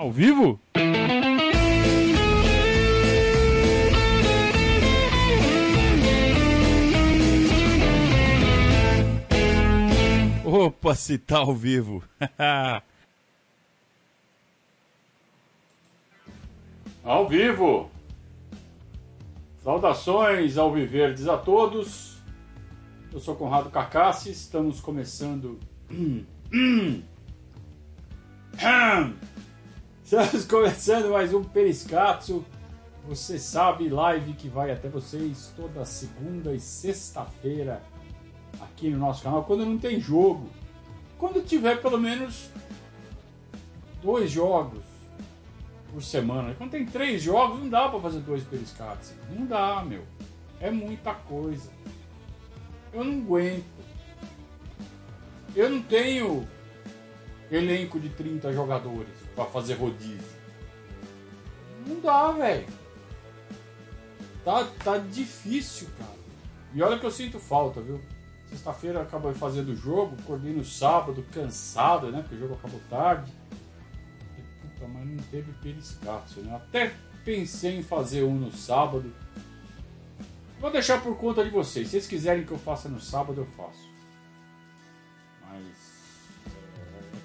Ao vivo? Opa, se tá ao vivo. ao vivo. Saudações ao Viverdes a todos. Eu sou Conrado Cacassi, estamos começando. Estamos começando mais um Periscatso. Você sabe, live que vai até vocês toda segunda e sexta-feira aqui no nosso canal, quando não tem jogo. Quando tiver pelo menos dois jogos por semana. Quando tem três jogos, não dá para fazer dois Periscatsos. Não dá, meu. É muita coisa. Eu não aguento. Eu não tenho elenco de 30 jogadores para fazer rodízio. Não dá, velho. Tá, tá difícil, cara. E olha que eu sinto falta, viu? Sexta-feira acabei fazendo o jogo, acordei no sábado, cansado, né? Porque o jogo acabou tarde. E, puta, mas não teve periscácio, né? Até pensei em fazer um no sábado. Vou deixar por conta de vocês. Se vocês quiserem que eu faça no sábado, eu faço.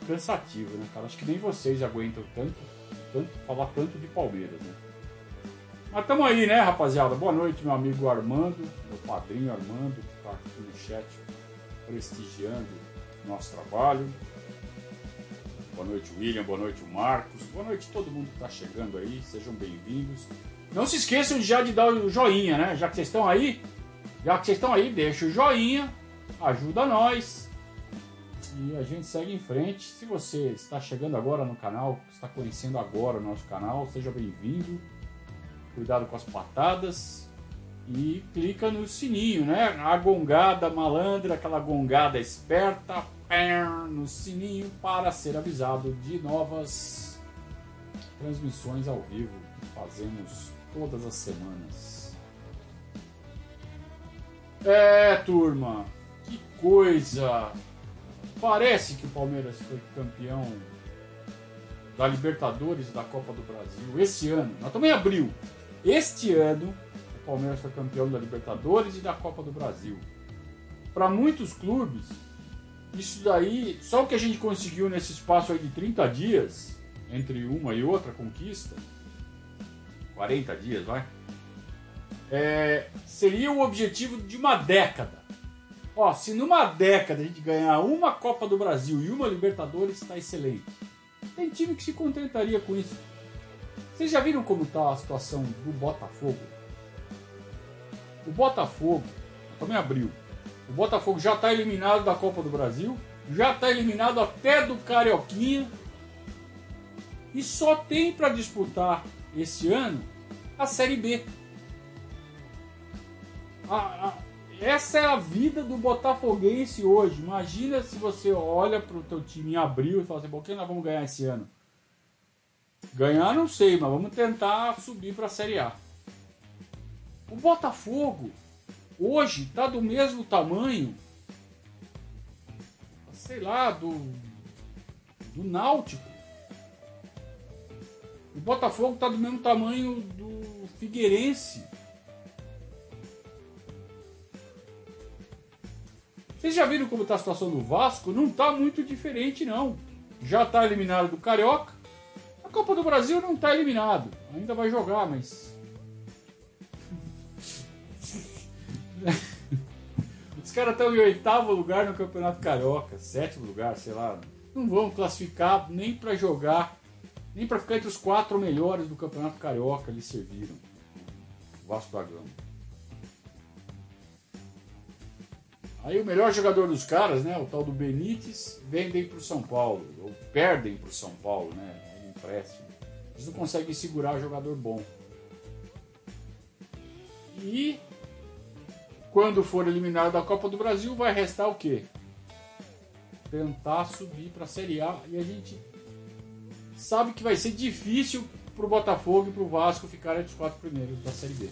Cansativo, né, cara? Acho que nem vocês aguentam tanto, tanto falar tanto de Palmeiras, né? Mas tamo aí, né, rapaziada? Boa noite, meu amigo Armando, meu padrinho Armando, que tá aqui no chat prestigiando nosso trabalho. Boa noite, William. Boa noite, Marcos. Boa noite todo mundo que tá chegando aí. Sejam bem-vindos. Não se esqueçam já de dar o joinha, né? Já que vocês estão aí, já que vocês estão aí, deixa o joinha, ajuda nós e a gente segue em frente. Se você está chegando agora no canal, está conhecendo agora o nosso canal, seja bem-vindo. Cuidado com as patadas e clica no sininho, né? A gongada malandra, aquela gongada esperta, no sininho para ser avisado de novas transmissões ao vivo que fazemos todas as semanas. É, turma, que coisa! Parece que o Palmeiras foi campeão da Libertadores da Copa do Brasil esse ano. Nós em abril. Este ano, o Palmeiras foi campeão da Libertadores e da Copa do Brasil. Para muitos clubes, isso daí, só o que a gente conseguiu nesse espaço aí de 30 dias, entre uma e outra conquista, 40 dias, vai, é, seria o objetivo de uma década. Ó, se numa década a gente ganhar uma Copa do Brasil e uma Libertadores, está excelente. Tem time que se contentaria com isso. Vocês já viram como está a situação do Botafogo? O Botafogo, também abriu. O Botafogo já está eliminado da Copa do Brasil, já está eliminado até do Carioquinha e só tem para disputar esse ano a Série B. A, a, essa é a vida do botafoguense hoje. Imagina se você olha para o teu time em abril e fala assim, por que nós vamos ganhar esse ano? Ganhar não sei, mas vamos tentar subir para a Série A. O Botafogo hoje está do mesmo tamanho, sei lá, do, do Náutico. O Botafogo está do mesmo tamanho do Figueirense. Vocês já viram como está a situação do Vasco? Não está muito diferente, não. Já está eliminado do Carioca. A Copa do Brasil não está eliminado. Ainda vai jogar, mas. Os caras estão em oitavo lugar no Campeonato Carioca, sétimo lugar, sei lá. Não vão classificar nem para jogar, nem para ficar entre os quatro melhores do Campeonato Carioca. Eles serviram. Vasco da Gama. Aí o melhor jogador dos caras, né, o tal do Benítez, vendem para o São Paulo, ou perdem para o São Paulo, né, é empréstimo. Eles não conseguem segurar jogador bom. E quando for eliminado da Copa do Brasil, vai restar o quê? Tentar subir para a Série A e a gente sabe que vai ser difícil para o Botafogo e para o Vasco ficarem entre os quatro primeiros da Série B.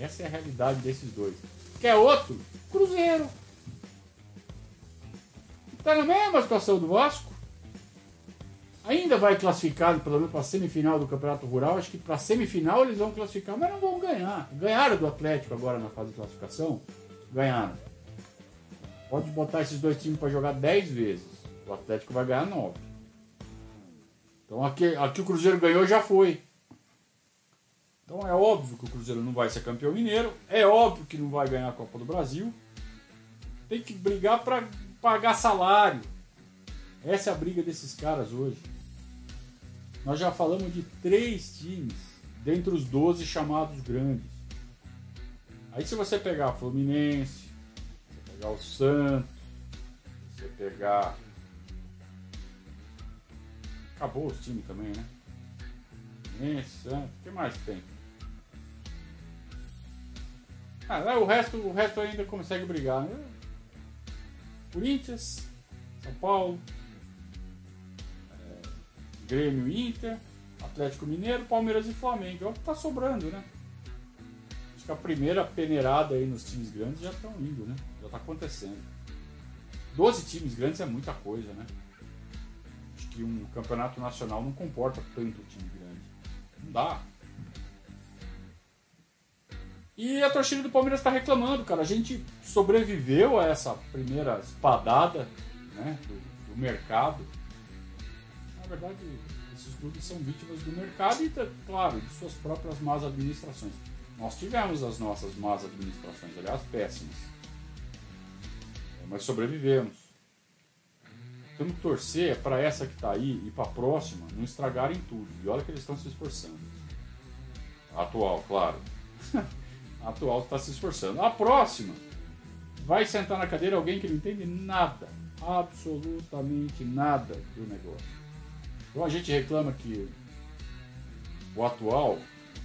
Essa é a realidade desses dois. Quer outro? Cruzeiro. Está na mesma situação do Vasco. ainda vai classificar, pelo menos para a semifinal do Campeonato Rural. Acho que para a semifinal eles vão classificar, mas não vão ganhar. Ganharam do Atlético agora na fase de classificação. Ganharam. Pode botar esses dois times para jogar 10 vezes. O Atlético vai ganhar 9. Então aqui, aqui o Cruzeiro ganhou já foi. Então é óbvio que o Cruzeiro não vai ser campeão mineiro. É óbvio que não vai ganhar a Copa do Brasil. Tem que brigar para pagar salário. Essa é a briga desses caras hoje. Nós já falamos de três times dentre os 12 chamados grandes. Aí se você pegar Fluminense, você pegar o Santos, você pegar. Acabou os times também, né? Fluminense, Santos, o que mais tem? Ah, o resto, o resto ainda consegue brigar. Né? Corinthians, São Paulo, é, Grêmio Inter, Atlético Mineiro, Palmeiras e Flamengo. É o que tá sobrando, né? Acho que a primeira peneirada aí nos times grandes já estão indo, né? Já tá acontecendo. Doze times grandes é muita coisa, né? Acho que um campeonato nacional não comporta tanto time grande. Não dá. E a torcida do Palmeiras está reclamando, cara. A gente sobreviveu a essa primeira espadada né, do, do, mercado. Na verdade, esses clubes são vítimas do mercado e, claro, de suas próprias más administrações. Nós tivemos as nossas más administrações, aliás, péssimas. Mas sobrevivemos. Temos que torcer para essa que está aí e para a próxima não estragarem tudo. E olha que eles estão se esforçando. Atual, claro. atual está se esforçando. A próxima vai sentar na cadeira alguém que não entende nada, absolutamente nada do negócio. Então a gente reclama que o atual,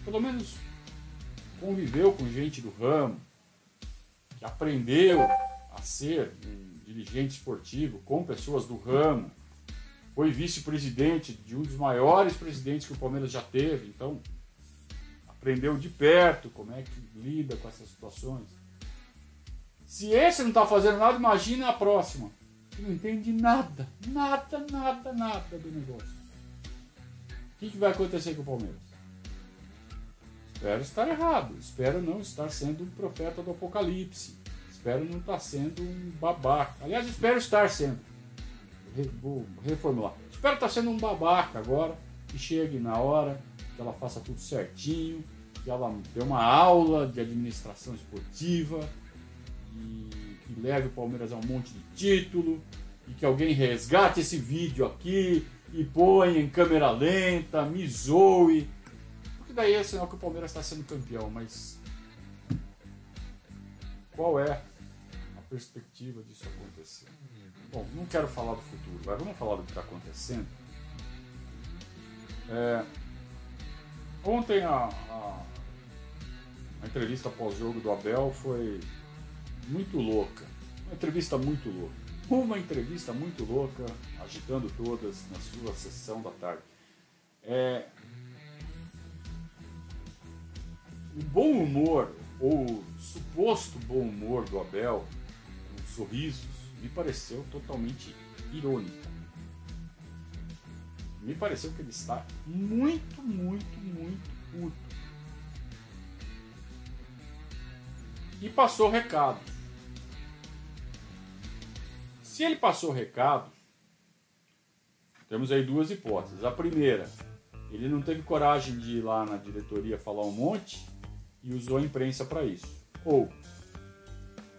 pelo menos conviveu com gente do ramo, que aprendeu a ser um dirigente esportivo com pessoas do ramo, foi vice-presidente de um dos maiores presidentes que o Palmeiras já teve, então aprendeu de perto como é que lida com essas situações. Se esse não está fazendo nada, imagina a próxima. Que não entende nada, nada, nada, nada do negócio. O que, que vai acontecer com o Palmeiras? Espero estar errado. Espero não estar sendo um profeta do apocalipse. Espero não estar sendo um babaca. Aliás, espero estar sendo. Vou reformular. Espero estar sendo um babaca agora. Que chegue na hora que ela faça tudo certinho, que ela dê uma aula de administração esportiva e que leve o Palmeiras a um monte de título e que alguém resgate esse vídeo aqui e ponha em câmera lenta, me zoe. Porque daí é sinal que o Palmeiras está sendo campeão, mas qual é a perspectiva disso acontecer? Bom, não quero falar do futuro, mas vamos falar do que está acontecendo. É, Ontem a, a, a entrevista pós-jogo do Abel foi muito louca. Uma entrevista muito louca. Uma entrevista muito louca, agitando todas na sua sessão da tarde. É, o bom humor, ou suposto bom humor do Abel, os sorrisos, me pareceu totalmente irônico me pareceu que ele está muito, muito, muito puto. E passou recado. Se ele passou recado, temos aí duas hipóteses. A primeira, ele não teve coragem de ir lá na diretoria falar um monte e usou a imprensa para isso. Ou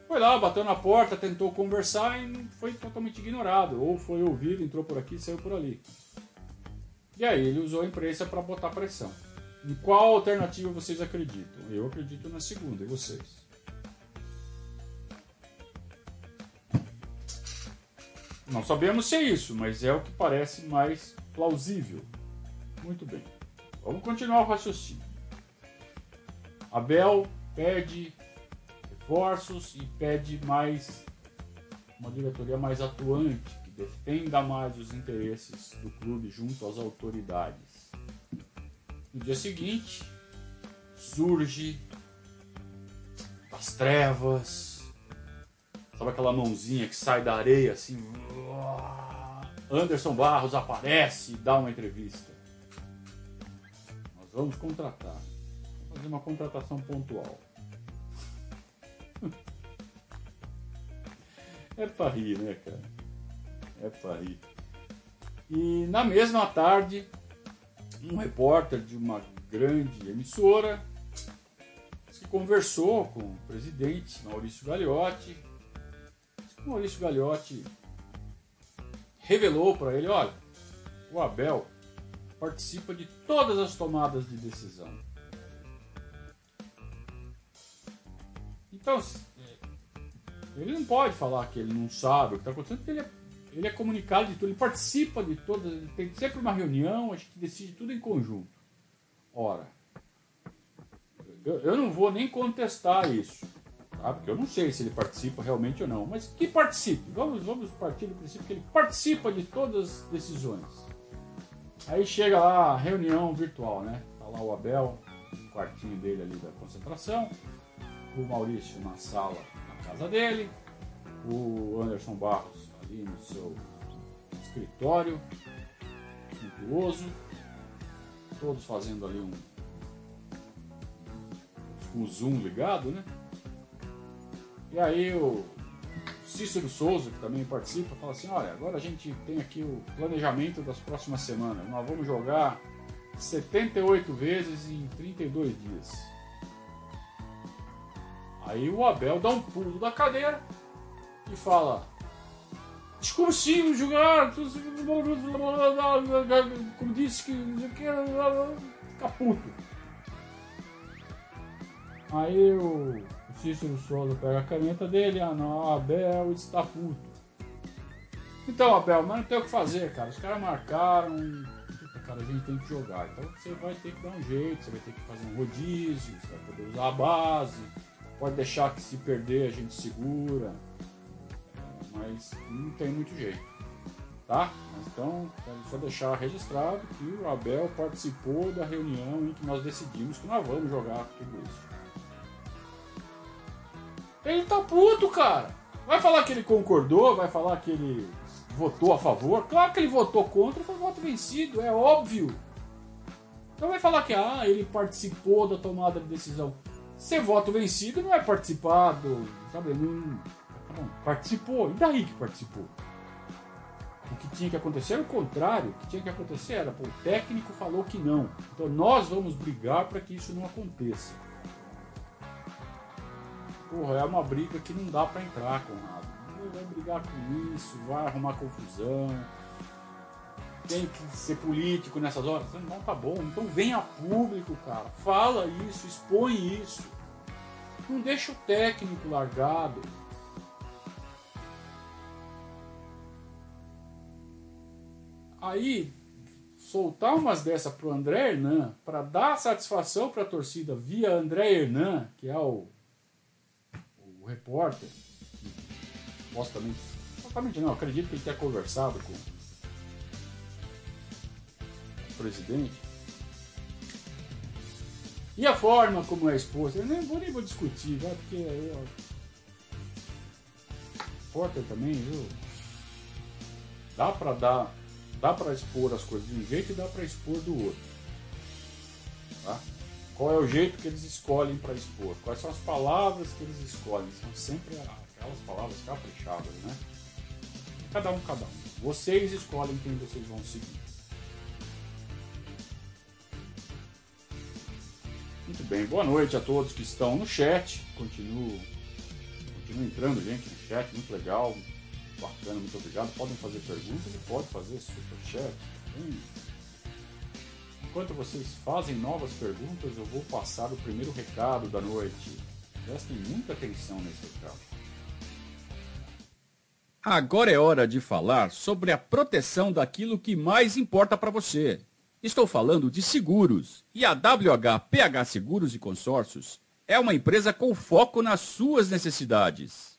foi lá, bateu na porta, tentou conversar e foi totalmente ignorado. Ou foi ouvido, entrou por aqui e saiu por ali. E aí ele usou a imprensa para botar pressão. Em qual alternativa vocês acreditam? Eu acredito na segunda, e vocês? Não sabemos se é isso, mas é o que parece mais plausível. Muito bem. Vamos continuar o raciocínio. Abel pede reforços e pede mais uma diretoria mais atuante, defenda mais os interesses do clube junto às autoridades. No dia seguinte, surge das trevas, sabe aquela mãozinha que sai da areia assim, Anderson Barros aparece e dá uma entrevista. Nós vamos contratar. Vamos fazer uma contratação pontual. É pra rir, né, cara? É pra rir. E na mesma tarde, um repórter de uma grande emissora que conversou com o presidente Maurício Gagliotti. O Maurício Gagliotti revelou para ele, olha, o Abel participa de todas as tomadas de decisão. Então, é, ele não pode falar que ele não sabe o que está acontecendo, porque ele é, ele é comunicado de tudo, ele participa de todas, tem sempre uma reunião, a gente decide tudo em conjunto. Ora, eu, eu não vou nem contestar isso, tá? porque eu não sei se ele participa realmente ou não, mas que participe. Vamos, vamos partir do princípio que ele participa de todas as decisões. Aí chega lá a reunião virtual, né? Tá lá o Abel, no quartinho dele ali da concentração, o Maurício na sala, na casa dele, o Anderson Barros ali no seu escritório, suntuoso, todos fazendo ali um o Zoom ligado, né? E aí o Cícero Souza, que também participa, fala assim, olha, agora a gente tem aqui o planejamento das próximas semanas. Nós vamos jogar 78 vezes em 32 dias. Aí o Abel dá um pulo da cadeira e fala: Discursinho jogar, como disse que fica puto. Aí o Cícero Souza pega a caneta dele, ah não, Abel está puto. Então, Abel, mas não tem o que fazer, cara. Os caras marcaram. Puta, cara, a gente tem que jogar. Então você vai ter que dar um jeito, você vai ter que fazer um rodízio, você vai poder usar a base. Pode deixar que se perder a gente segura. Mas não tem muito jeito. Tá? Então, só deixar registrado que o Abel participou da reunião em que nós decidimos que nós vamos jogar tudo isso. Ele tá puto, cara. Vai falar que ele concordou, vai falar que ele votou a favor. Claro que ele votou contra, foi voto vencido, é óbvio. Então vai falar que ah, ele participou da tomada de decisão. Ser voto vencido não é participar do. Sabe, não, participou. E daí que participou? O que tinha que acontecer era o contrário. O que tinha que acontecer era, pô, o técnico falou que não. Então nós vamos brigar para que isso não aconteça. Porra, é uma briga que não dá para entrar com nada. Vai brigar com isso, vai arrumar confusão. Tem que ser político nessas horas. Não, tá bom. Então venha a público, cara. Fala isso, expõe isso. Não deixa o técnico largado. Aí, soltar umas dessas pro André Hernan, para dar satisfação para a torcida via André Hernan, que é o repórter, supostamente, supostamente não, acredito que ele tenha conversado com o presidente. E a forma como é exposto, eu nem vou, nem vou discutir, vai, porque aí, ó, repórter também, viu? Dá pra dar, dá pra expor as coisas de um jeito e dá pra expor do outro. Tá? Qual é o jeito que eles escolhem para expor? Quais são as palavras que eles escolhem? São sempre aquelas palavras caprichadas, né? Cada um, cada um. Vocês escolhem quem vocês vão seguir. Muito bem, boa noite a todos que estão no chat. Continuo, continuo entrando, gente, no chat, muito legal, bacana, muito obrigado. Podem fazer perguntas e pode fazer super chat. Hum. Enquanto vocês fazem novas perguntas, eu vou passar o primeiro recado da noite. Prestem muita atenção nesse recado. Agora é hora de falar sobre a proteção daquilo que mais importa para você. Estou falando de seguros. E a WHPH Seguros e Consórcios é uma empresa com foco nas suas necessidades.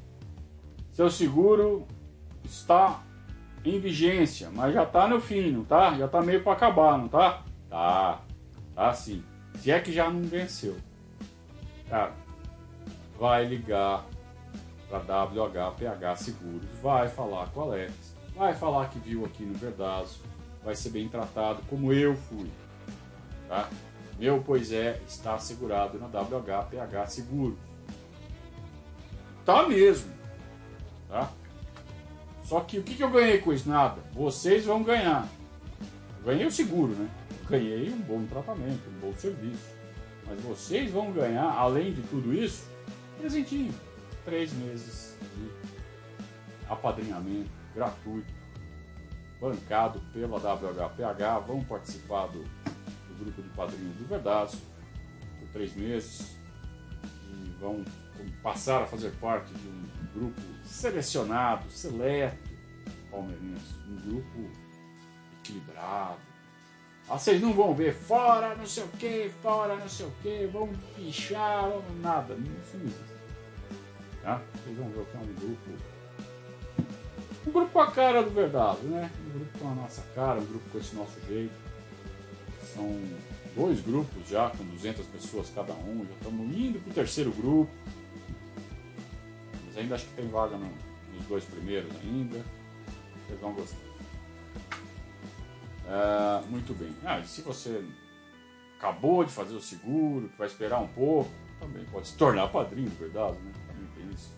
Seu seguro está em vigência, mas já está no fim, não tá? Já está meio para acabar, não tá? Tá. Tá sim. Se é que já não venceu. Cara, vai ligar para WHPH Seguros, vai falar com a Alex, vai falar que viu aqui no Verdazo, vai ser bem tratado como eu fui. Tá? Meu pois é está assegurado na WHPH Seguros. Tá mesmo. Tá? Só que o que, que eu ganhei com isso? Nada. Vocês vão ganhar. Eu ganhei o seguro, né? Ganhei um bom tratamento, um bom serviço. Mas vocês vão ganhar, além de tudo isso, presentinho. Três meses de apadrinhamento gratuito, bancado pela WHPH. Vão participar do, do grupo de padrinhos do Verdaço por três meses e vão passar a fazer parte de um grupo selecionado, seleto, palmeirense, um grupo equilibrado. Ah, vocês não vão ver fora não sei o que, fora não sei o que, vão pichar, vão nada, isso não existe. Tá? Vocês vão ver que é um grupo. Um grupo com a cara do verdade, né? Um grupo com a nossa cara, um grupo com esse nosso jeito. São dois grupos já, com 200 pessoas cada um, já estamos indo para o terceiro grupo. Ainda acho que tem vaga no, nos dois primeiros ainda. Vocês vão gostar. É, muito bem. Ah, e se você acabou de fazer o seguro, que vai esperar um pouco, também pode se tornar padrinho, verdade, né? Também tem isso.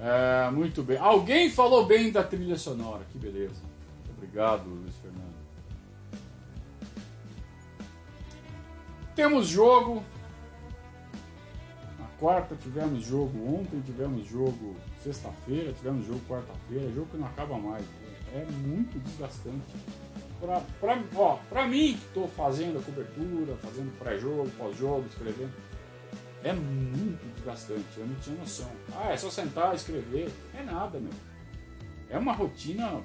É, muito bem. Alguém falou bem da trilha sonora, que beleza. Obrigado, Luiz Fernando. Temos jogo quarta tivemos jogo, ontem tivemos jogo, sexta-feira tivemos jogo quarta-feira, jogo que não acaba mais. É muito desgastante. Pra, pra, ó, pra mim que estou fazendo a cobertura, fazendo pré-jogo, pós-jogo, escrevendo, é muito desgastante. Eu não tinha noção. Ah, é só sentar, escrever. É nada, meu. É uma rotina.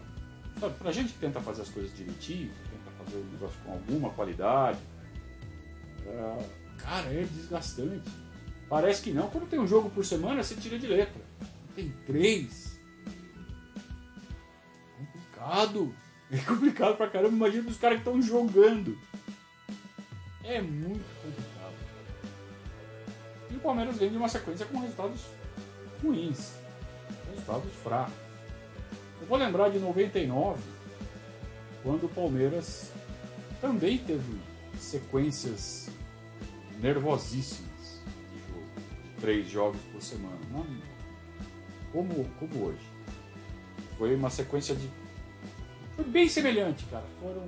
Sabe, pra gente que tenta fazer as coisas direitinho, tenta fazer o negócio com alguma qualidade, é, cara, é desgastante. Parece que não. Quando tem um jogo por semana, você tira de letra. Tem três. Complicado. É complicado pra caramba. Imagina os caras que estão jogando. É muito complicado. E o Palmeiras vem de uma sequência com resultados ruins. Resultados fracos. Eu vou lembrar de 99, quando o Palmeiras também teve sequências nervosíssimas três jogos por semana. Não, como, como hoje. Foi uma sequência de. Foi bem semelhante, cara. Foram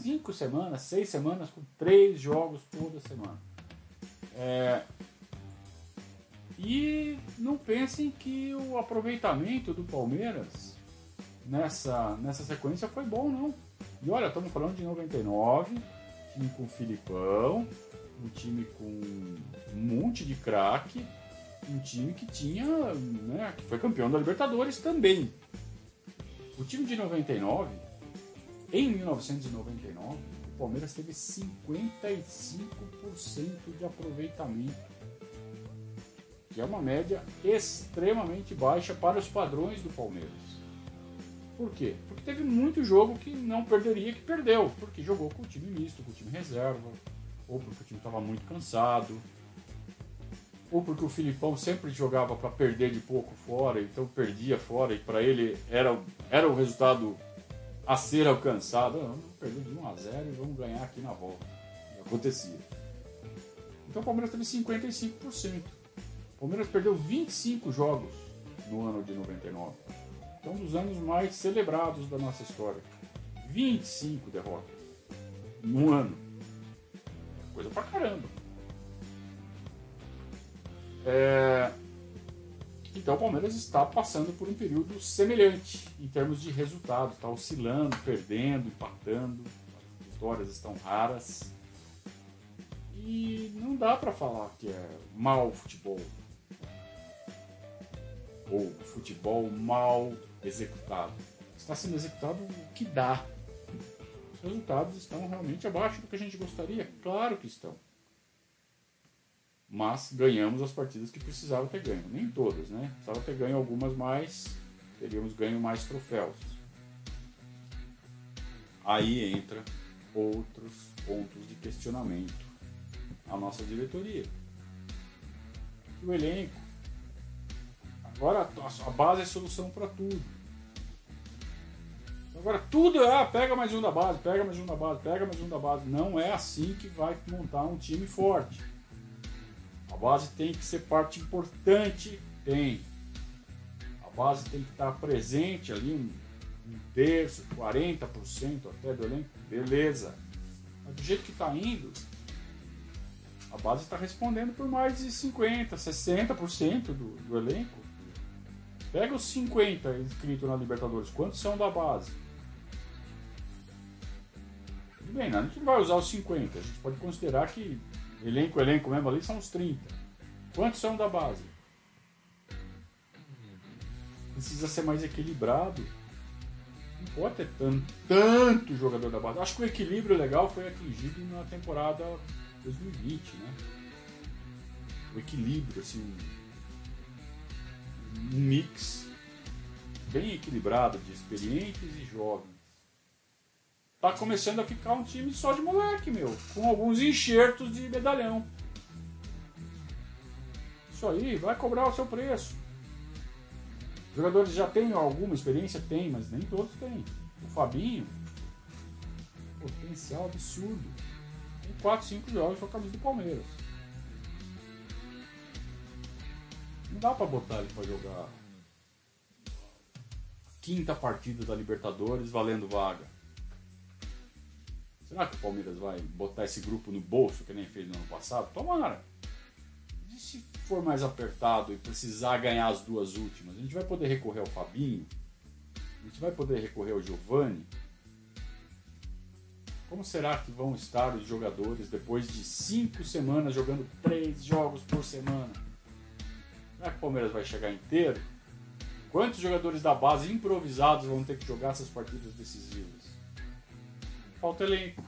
cinco semanas, seis semanas com três jogos toda semana. É... E não pensem que o aproveitamento do Palmeiras nessa, nessa sequência foi bom, não. E olha, estamos falando de 99, time com o Filipão, um time com um monte de craque, um time que tinha, né, que foi campeão da Libertadores também. O time de 99, em 1999, o Palmeiras teve 55% de aproveitamento, que é uma média extremamente baixa para os padrões do Palmeiras. Por quê? Porque teve muito jogo que não perderia, que perdeu, porque jogou com o time misto, com o time reserva, ou porque o time estava muito cansado, ou porque o Filipão sempre jogava para perder de pouco fora, então perdia fora e para ele era, era o resultado a ser alcançado. Não, vamos perder de 1 a 0 e vamos ganhar aqui na volta. Acontecia. Então o Palmeiras teve 55%. O Palmeiras perdeu 25 jogos no ano de 99. Então, um dos anos mais celebrados da nossa história. 25 derrotas. Num ano. Coisa pra caramba. É... Então o Palmeiras está passando por um período semelhante em termos de resultados. Está oscilando, perdendo, empatando. As vitórias estão raras. E não dá para falar que é mau futebol. Ou futebol mal executado. Está sendo executado o que dá. Os resultados estão realmente abaixo do que a gente gostaria? Claro que estão mas ganhamos as partidas que precisava ter ganho. Nem todas, né? Precisava ter ganho algumas mais, teríamos ganho mais troféus. Aí entra outros pontos de questionamento a nossa diretoria. O elenco. Agora a base é solução para tudo. Agora tudo é, ah, pega mais um da base, pega mais um da base, pega mais um da base. Não é assim que vai montar um time forte. A base tem que ser parte importante, tem. A base tem que estar presente ali, um, um terço, 40% até do elenco, beleza. Mas do jeito que está indo, a base está respondendo por mais de 50%, 60% do, do elenco. Pega os 50 inscritos na Libertadores, quantos são da base? Bem, né? a gente não vai usar os 50, a gente pode considerar que Elenco, elenco mesmo ali são uns 30. Quantos são da base? Precisa ser mais equilibrado. Não pode ter tanto, tanto jogador da base. Acho que o equilíbrio legal foi atingido na temporada 2020, né? O equilíbrio, assim. Um mix bem equilibrado de experientes e jovens tá começando a ficar um time só de moleque, meu. Com alguns enxertos de medalhão. Isso aí, vai cobrar o seu preço. Os jogadores já têm alguma experiência? Tem, mas nem todos têm. O Fabinho, potencial absurdo. Tem 4, 5 jogos com a camisa do Palmeiras. Não dá pra botar ele pra jogar quinta partida da Libertadores valendo vaga. Será que o Palmeiras vai botar esse grupo no bolso, que nem fez no ano passado? Tomara. E se for mais apertado e precisar ganhar as duas últimas, a gente vai poder recorrer ao Fabinho? A gente vai poder recorrer ao Giovani? Como será que vão estar os jogadores depois de cinco semanas jogando três jogos por semana? Será que o Palmeiras vai chegar inteiro? Quantos jogadores da base improvisados vão ter que jogar essas partidas decisivas? Falta elenco.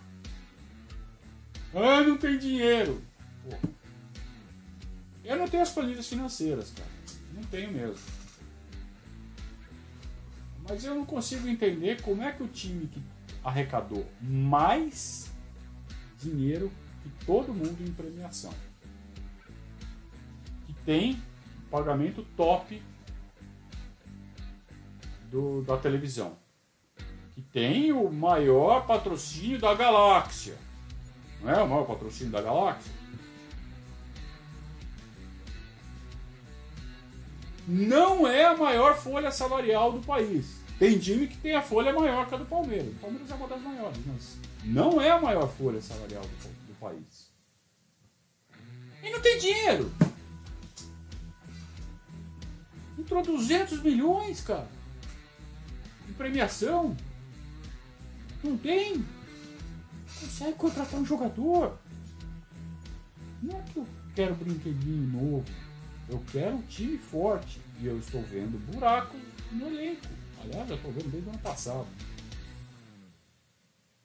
Ah, não tem dinheiro. Pô. Eu não tenho as planilhas financeiras, cara. Não tenho mesmo. Mas eu não consigo entender como é que o time que arrecadou mais dinheiro que todo mundo em premiação, que tem pagamento top do, da televisão que tem o maior patrocínio da galáxia. Não é o maior patrocínio da galáxia? Não é a maior folha salarial do país. Tem time que tem a folha maior que a do Palmeiras. O Palmeiras é uma das maiores, mas não é a maior folha salarial do, do país. E não tem dinheiro. Entrou 200 milhões, cara. Em premiação. Não tem. Consegue contratar um jogador. Não é que eu quero brinquedinho novo. Eu quero um time forte. E eu estou vendo buracos no elenco. Aliás, já estou vendo desde o ano passado.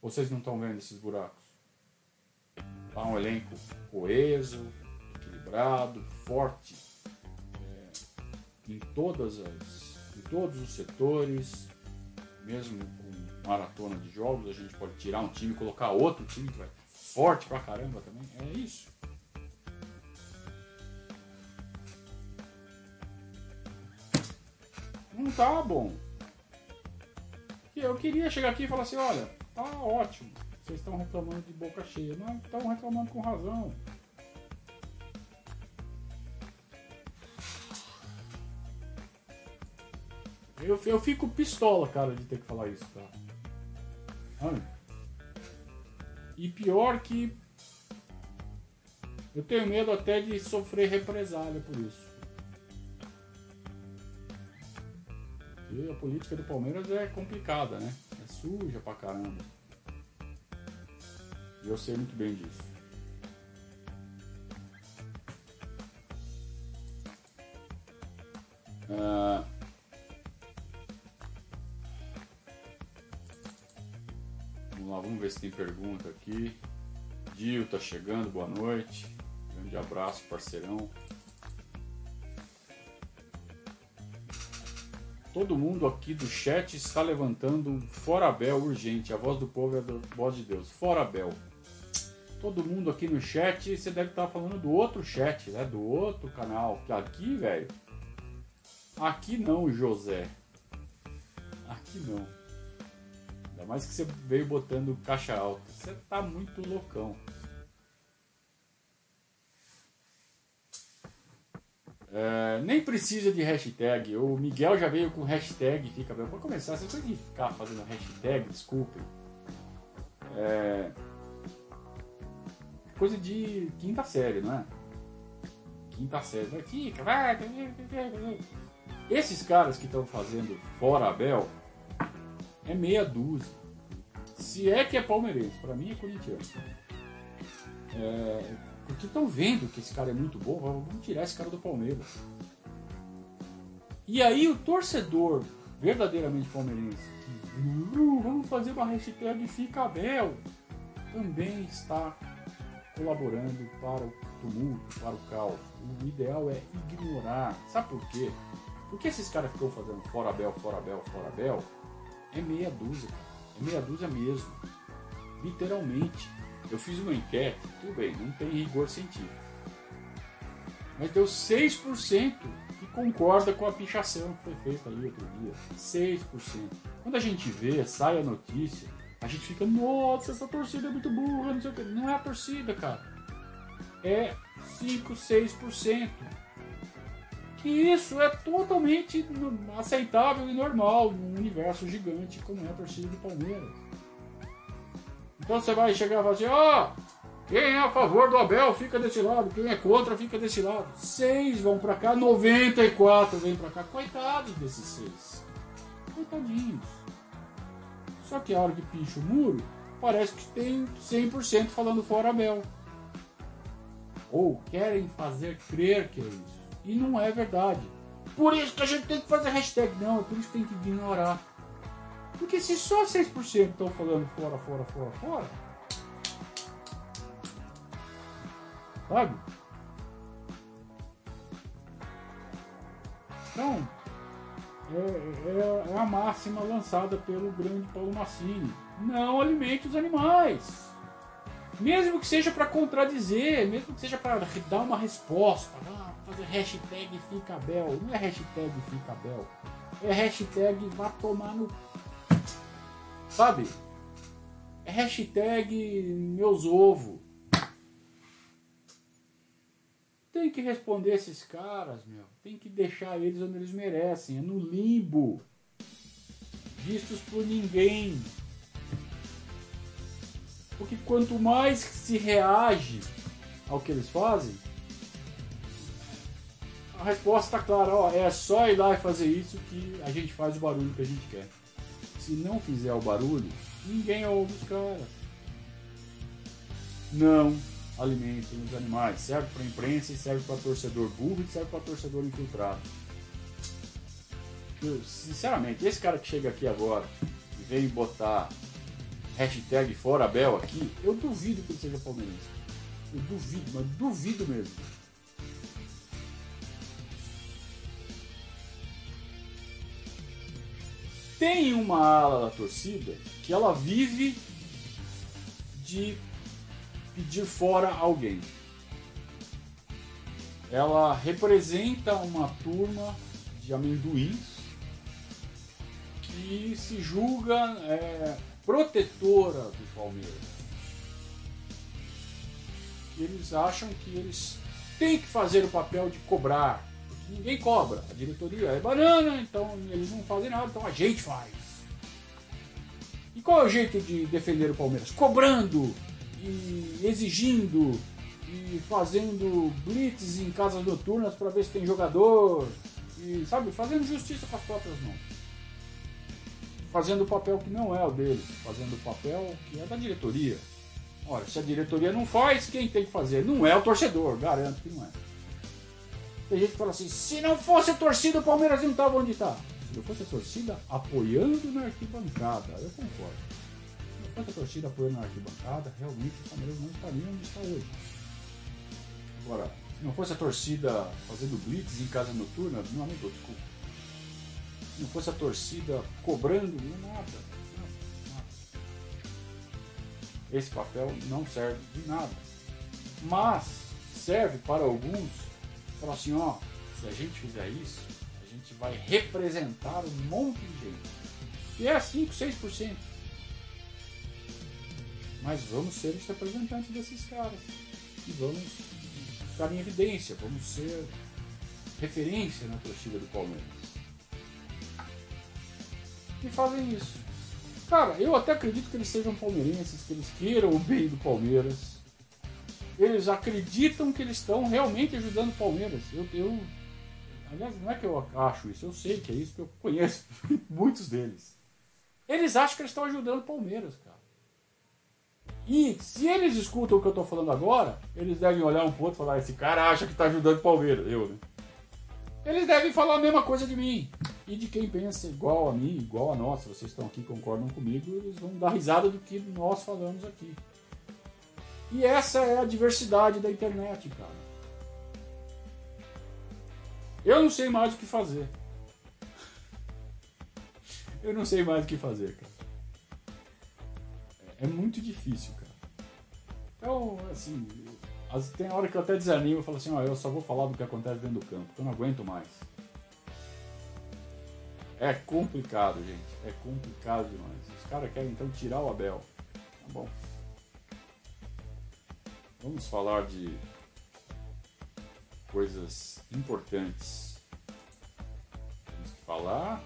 Vocês não estão vendo esses buracos? Está um elenco coeso, equilibrado, forte. É, em, todas as, em todos os setores, mesmo maratona de jogos, a gente pode tirar um time e colocar outro time que vai forte pra caramba também. É isso. Não tá bom. Eu queria chegar aqui e falar assim, olha, tá ótimo. Vocês estão reclamando de boca cheia. Não, estão reclamando com razão. Eu, eu fico pistola, cara, de ter que falar isso, tá? E pior que eu tenho medo até de sofrer represália por isso. E a política do Palmeiras é complicada, né? É suja pra caramba. E eu sei muito bem disso. Ah, vamos lá, vamos ver se tem pergunta aqui. Dio tá chegando, boa noite. Grande abraço, parceirão. Todo mundo aqui do chat está levantando fora Bel urgente. A voz do povo é a voz de Deus. Fora Bel. Todo mundo aqui no chat, você deve estar falando do outro chat, né? Do outro canal. Aqui, velho. Aqui não, José. Aqui não. Ainda mais que você veio botando caixa alta. Você tá muito loucão. É, nem precisa de hashtag. O Miguel já veio com hashtag, fica bem. Vou começar, você tem que ficar fazendo hashtag, desculpem. É, coisa de quinta série, não é? Quinta série. Vai, fica, vai. Esses caras que estão fazendo fora Abel é meia dúzia. Se é que é palmeirense, pra mim é corintiano. É, porque estão vendo que esse cara é muito bom, vamos tirar esse cara do Palmeiras. E aí o torcedor verdadeiramente palmeirense, vamos fazer uma hashtag Fica Abel, também está colaborando para o tumulto, para o caos. O ideal é ignorar. Sabe por quê? Porque esses caras ficam fazendo fora Abel, fora Abel, fora é meia dúzia, cara. É meia dúzia mesmo. Literalmente. Eu fiz uma enquete, tudo bem, não tem rigor científico. Mas deu 6% que concorda com a pichação que foi feita ali outro dia. 6%. Quando a gente vê, sai a notícia, a gente fica, nossa, essa torcida é muito burra, não sei o que. Não é a torcida, cara. É 5, 6%. Que isso é totalmente aceitável e normal num universo gigante como é a torcida do Palmeiras. Então você vai chegar e falar assim: ó, oh, quem é a favor do Abel fica desse lado, quem é contra fica desse lado. Seis vão para cá, 94 vêm para cá. Coitados desses seis. Coitadinhos. Só que a hora que pincha o muro, parece que tem 100% falando fora Abel. Ou querem fazer crer que é isso. E não é verdade. Por isso que a gente tem que fazer hashtag. Não, por isso que tem que ignorar. Porque se só 6% estão falando fora, fora, fora, fora. Sabe? Então, é, é, é, a máxima lançada pelo grande Paulo Massini. Não alimente os animais. Mesmo que seja para contradizer, mesmo que seja para dar uma resposta. Ah, fazer hashtag Fica Bel. Não é hashtag Fica Bel. É hashtag vá tomar no Sabe? É hashtag meus ovos. Tem que responder esses caras, meu. Tem que deixar eles onde eles merecem. É no limbo. Vistos por ninguém. Porque quanto mais se reage ao que eles fazem, a resposta está clara. Ó, é só ir lá e fazer isso que a gente faz o barulho que a gente quer se não fizer o barulho, ninguém ouve os caras. Não alimentem os animais. Serve para imprensa e serve para torcedor burro e serve para torcedor infiltrado. Eu, sinceramente, esse cara que chega aqui agora e vem botar hashtag fora Bel aqui, eu duvido que ele seja palmeirense. Eu duvido, mas duvido mesmo. Tem uma ala da torcida que ela vive de pedir fora alguém. Ela representa uma turma de amendoins que se julga é, protetora do Palmeiras. Eles acham que eles têm que fazer o papel de cobrar ninguém cobra. A diretoria é banana, então eles não fazem nada, então a gente faz. E qual é o jeito de defender o Palmeiras? Cobrando e exigindo e fazendo blitz em casas noturnas para ver se tem jogador e sabe, fazendo justiça com as próprias mãos. Fazendo o papel que não é o dele, fazendo o papel que é da diretoria. Ora, se a diretoria não faz, quem tem que fazer? Não é o torcedor, garanto que não é. Tem gente que fala assim: se não fosse a torcida, o Palmeiras não estava onde está. Se não fosse a torcida apoiando na arquibancada, eu concordo. Se não fosse a torcida apoiando na arquibancada, realmente o Palmeiras não estaria onde está hoje. Agora, se não fosse a torcida fazendo blitz em casa noturna, meu amigo, desculpa. Se não fosse a torcida cobrando, não é nada. Esse papel não serve de nada. Mas serve para alguns, falar assim, ó, se a gente fizer isso, a gente vai representar um monte de gente. E é 5, 6%. Mas vamos ser os representantes desses caras. E vamos ficar em evidência, vamos ser referência na torcida do Palmeiras. E fazem isso. Cara, eu até acredito que eles sejam palmeirenses, que eles queiram o bem do Palmeiras. Eles acreditam que eles estão realmente ajudando o Palmeiras. Eu, eu, aliás, não é que eu acho isso, eu sei que é isso, que eu conheço muitos deles. Eles acham que eles estão ajudando o Palmeiras, cara. E se eles escutam o que eu estou falando agora, eles devem olhar um pouco e falar: esse cara acha que está ajudando o Palmeiras. Eu, né? Eles devem falar a mesma coisa de mim. E de quem pensa igual a mim, igual a nós. Vocês estão aqui concordam comigo, eles vão dar risada do que nós falamos aqui. E essa é a diversidade da internet, cara. Eu não sei mais o que fazer. Eu não sei mais o que fazer, cara. É muito difícil, cara. Então, assim, tem hora que eu até desanimo e falo assim, ó, eu só vou falar do que acontece dentro do campo, eu não aguento mais. É complicado, gente. É complicado demais. Os caras querem então tirar o Abel. Tá bom. Vamos falar de coisas importantes. Temos que falar.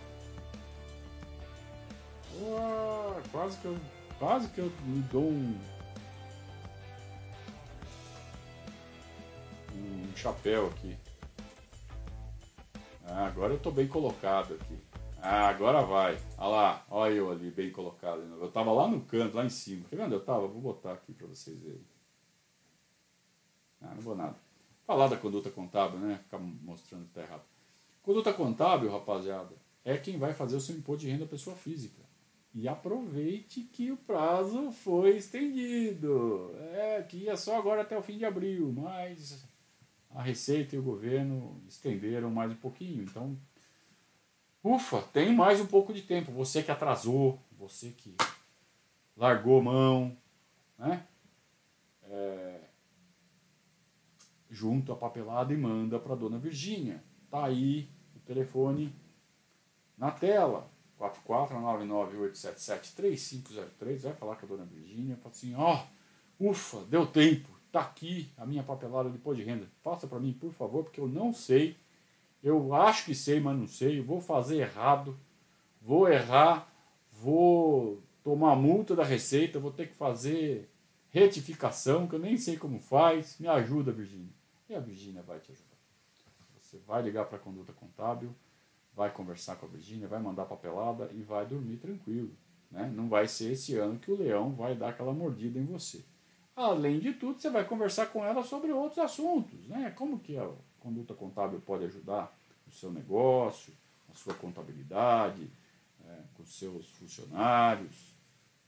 Oh, quase que eu Quase que eu me dou um. Um chapéu aqui. Ah, agora eu tô bem colocado aqui. Ah, agora vai. Olha lá, olha eu ali, bem colocado. Eu tava lá no canto, lá em cima. Tá vendo? Eu tava, vou botar aqui para vocês verem. Ah, não vou nada. Falar da conduta contábil, né? Ficar mostrando que tá errado. Conduta contábil, rapaziada, é quem vai fazer o seu imposto de renda pessoa física. E aproveite que o prazo foi estendido. É, que ia só agora até o fim de abril, mas a Receita e o governo estenderam mais um pouquinho. Então, ufa, tem mais um pouco de tempo. Você que atrasou, você que largou mão, né? É, junto a papelada e manda para dona Virgínia. Tá aí o telefone na tela. 44998773503, vai falar com a dona Virgínia, fala assim, ó, oh, ufa, deu tempo, tá aqui a minha papelada de pôr de renda, faça para mim, por favor, porque eu não sei, eu acho que sei, mas não sei, vou fazer errado, vou errar, vou tomar multa da receita, vou ter que fazer retificação, que eu nem sei como faz, me ajuda, Virgínia. E a Virgínia vai te ajudar. Você vai ligar para a conduta contábil, vai conversar com a Virgínia, vai mandar papelada e vai dormir tranquilo. Né? Não vai ser esse ano que o leão vai dar aquela mordida em você. Além de tudo, você vai conversar com ela sobre outros assuntos. Né? Como que a conduta contábil pode ajudar o seu negócio, a sua contabilidade, é, com seus funcionários.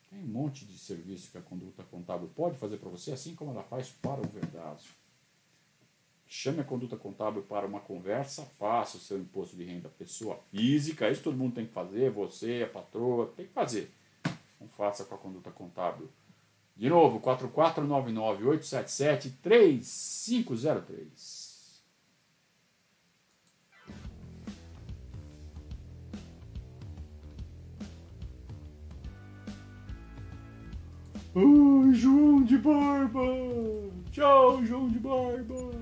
Tem um monte de serviço que a conduta contábil pode fazer para você, assim como ela faz para o Verdazo. Chame a conduta contábil para uma conversa, faça o seu imposto de renda pessoa física, isso todo mundo tem que fazer, você, a patroa, tem que fazer. Não faça com a conduta contábil. De novo, 4499-877-3503. Ai, João de Barba! Tchau, João de Barba!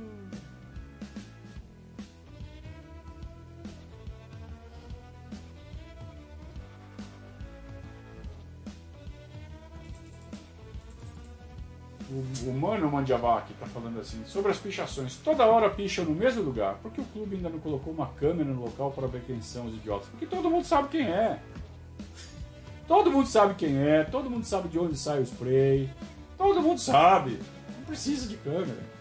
Mano Mandiavac tá falando assim, sobre as pichações. Toda hora picham no mesmo lugar. Por que o clube ainda não colocou uma câmera no local para ver quem são os idiotas? Porque todo mundo sabe quem é. Todo mundo sabe quem é, todo mundo sabe de onde sai o spray. Todo mundo sabe. Não precisa de câmera.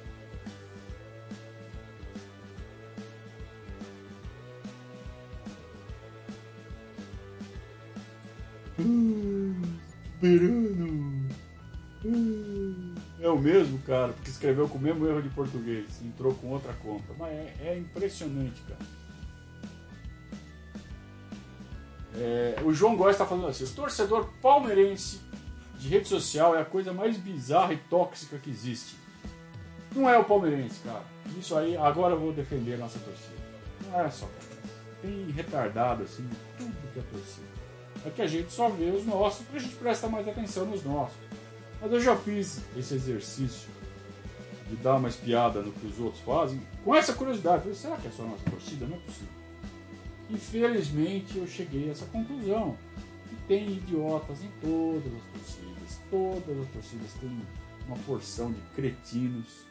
Cara, porque escreveu com o mesmo erro de português, entrou com outra conta. Mas é, é impressionante, cara. É, o João Góes está falando assim: o torcedor palmeirense de rede social é a coisa mais bizarra e tóxica que existe. Não é o palmeirense, cara. Isso aí, agora eu vou defender a nossa torcida. Não é só. Tem retardado assim, tudo que é torcida é que a gente só vê os nossos porque a gente presta mais atenção nos nossos. Mas eu já fiz esse exercício de dar uma espiada no que os outros fazem, com essa curiosidade. Falei, será que é só a nossa torcida? Não é possível. Infelizmente eu cheguei a essa conclusão. Que tem idiotas em todas as torcidas. Todas as torcidas têm uma porção de cretinos.